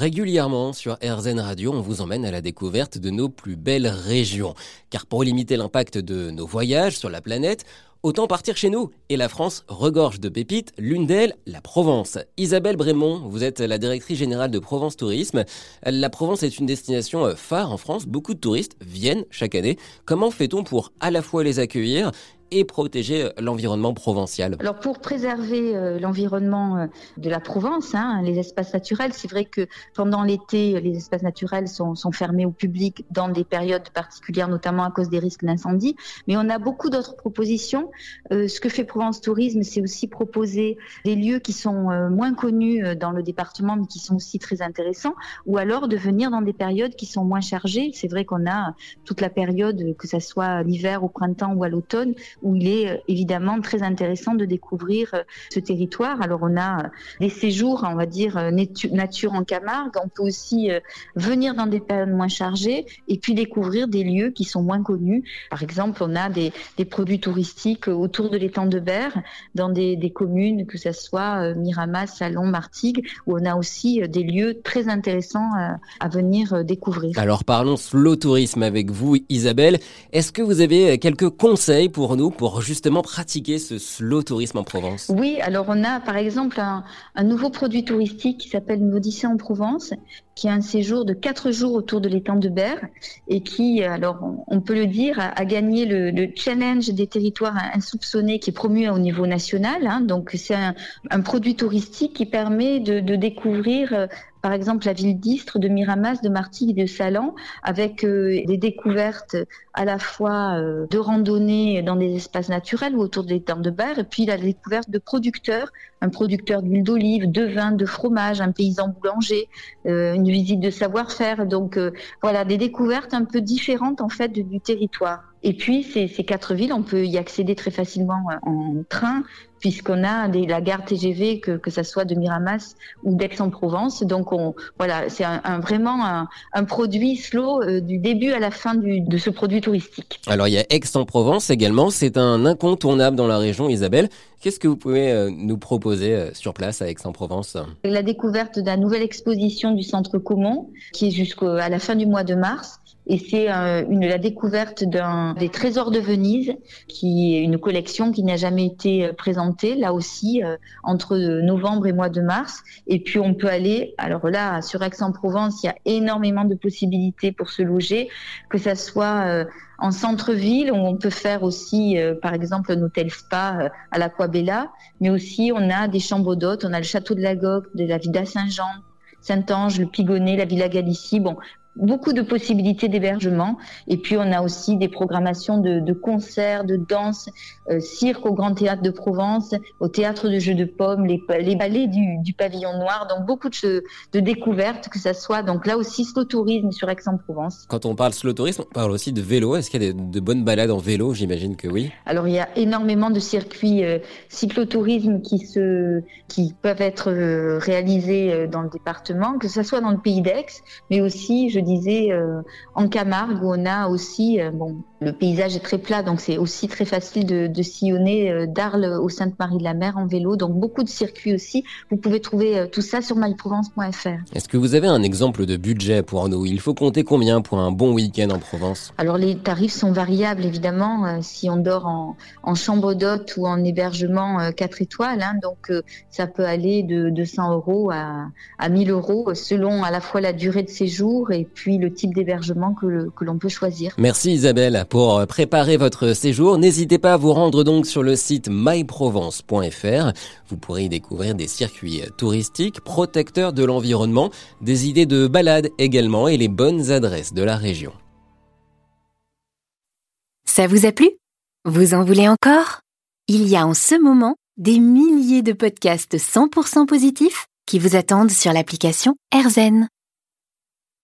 Régulièrement sur RZN Radio, on vous emmène à la découverte de nos plus belles régions. Car pour limiter l'impact de nos voyages sur la planète, Autant partir chez nous. Et la France regorge de pépites, l'une d'elles, la Provence. Isabelle Brémond, vous êtes la directrice générale de Provence Tourisme. La Provence est une destination euh, phare en France. Beaucoup de touristes viennent chaque année. Comment fait-on pour à la fois les accueillir et protéger euh, l'environnement provincial? Alors pour préserver euh, l'environnement de la Provence, hein, les espaces naturels, c'est vrai que pendant l'été, les espaces naturels sont, fermés au public dans des périodes particulières, notamment à cause des risques d'incendie. Mais on a beaucoup d'autres propositions. Ce que fait Provence Tourisme, c'est aussi proposer des lieux qui sont moins connus dans le département, mais qui sont aussi très intéressants, ou alors de venir dans des périodes qui sont moins chargées. C'est vrai qu'on a toute la période, que ce soit l'hiver, au printemps ou à l'automne, où il est euh, évidemment très intéressant de découvrir euh, ce territoire. Alors on a euh, des séjours, on va dire nature en Camargue. On peut aussi venir dans des périodes moins chargées et puis découvrir des lieux qui sont moins connus. Par exemple, on a des produits touristiques autour de l'étang de Berre, dans des, des, communes, que ce soit Miramas, Salon, Martigues, où on a aussi des lieux très intéressants à venir découvrir. Alors parlons slow tourisme avec vous, Isabelle. Est-ce que vous avez quelques conseils pour nous pour justement pratiquer ce slow tourisme en Provence? Oui, alors on a par exemple un, nouveau produit touristique qui s'appelle une Odyssée en Provence, qui a un séjour de quatre jours autour de l'étang de Berre et qui, alors on peut le dire, a, gagné le, challenge des territoires insoupçonnés qui est promu au niveau national. Hein. donc c'est un, produit touristique qui permet de, de découvrir euh, par exemple la ville d'Istre, de Miramas, de Martigues de Salan, avec euh, des découvertes à la fois euh, de randonnées dans des espaces naturels ou autour des terres de Berre, et puis la découverte de producteurs, un producteur d'huile d'olive, de vin, de fromage, un paysan boulanger, euh, une visite de savoir-faire. Donc voilà, des découvertes un peu différentes en fait du territoire. Et puis ces, ces, quatre villes, on peut y accéder très facilement en train, puisqu'on a des, la gare TGV, que, que ça soit de Miramas ou d'Aix-en-Provence. Donc on, voilà, c'est un, vraiment un, un, produit slow euh, du début à la fin du, de ce produit touristique. Alors il y a Aix-en-Provence également, c'est un incontournable dans la région, Isabelle. Qu'est-ce que vous pouvez euh, nous proposer euh, sur place à Aix-en-Provence? La découverte de la nouvelle exposition du Centre Commun, qui est jusqu'à la fin du mois de mars et c'est euh, une la découverte d'un des trésors de Venise, qui est une collection qui n'a jamais été euh, présentée là aussi euh, entre novembre et mois de mars. Et puis on peut aller, alors là sur Aix-en-Provence, il y a énormément de possibilités pour se loger, que ça soit en centre-ville où on peut faire aussi, par exemple, un hôtel spa à l'Aquabella, mais aussi on a des chambres d'hôtes, on a le château de la de la Villa Saint-Jean, Saint-Ange, le Pigonnet, la Villa Galicie. Bon, beaucoup de possibilités d'hébergement. Et puis on a aussi des programmations de, de concerts, de danse, euh, cirque au Grand Théâtre de Provence, au Théâtre de Jeux de Pommes, les, les ballets du, du, Pavillon Noir. Donc beaucoup de, de découvertes, que ça soit donc là aussi slow tourisme sur Aix-en-Provence. Quand on parle slow tourisme, on parle aussi de vélo. Est-ce qu'il y a de, bonnes balades en vélo? J'imagine que oui. Alors il y a énormément de circuits euh, cyclotourisme qui se qui peuvent être euh, réalisés euh, dans le département, que ce soit dans le pays d'Aix, mais aussi je je euh, en Camargue, où on a aussi, euh, bon, le paysage est très plat, donc c'est aussi très facile de, sillonner euh, d'Arles au Sainte-Marie-de-la-Mer en vélo. Donc beaucoup de circuits aussi. Vous pouvez trouver tout ça sur myprovence.fr. Est-ce que vous avez un exemple de budget pour nous Il faut compter combien pour un bon week-end en Provence? Alors les tarifs sont variables évidemment. si on dort en, chambre d'hôte ou en hébergement 4 étoiles, hein, donc ça peut aller de 200 euros à, à 1000 euros selon à la fois la durée de séjour et puis le type d'hébergement que l'on peut choisir. Merci Isabelle. Pour préparer votre séjour, n'hésitez pas à vous rendre donc sur le site myprovence.fr. Vous pourrez y découvrir des circuits touristiques protecteurs de l'environnement, des idées de balades également et les bonnes adresses de la région. Ça vous a plu? Vous en voulez encore? Il y a en ce moment des milliers de podcasts 100% positifs qui vous attendent sur l'application AirZen.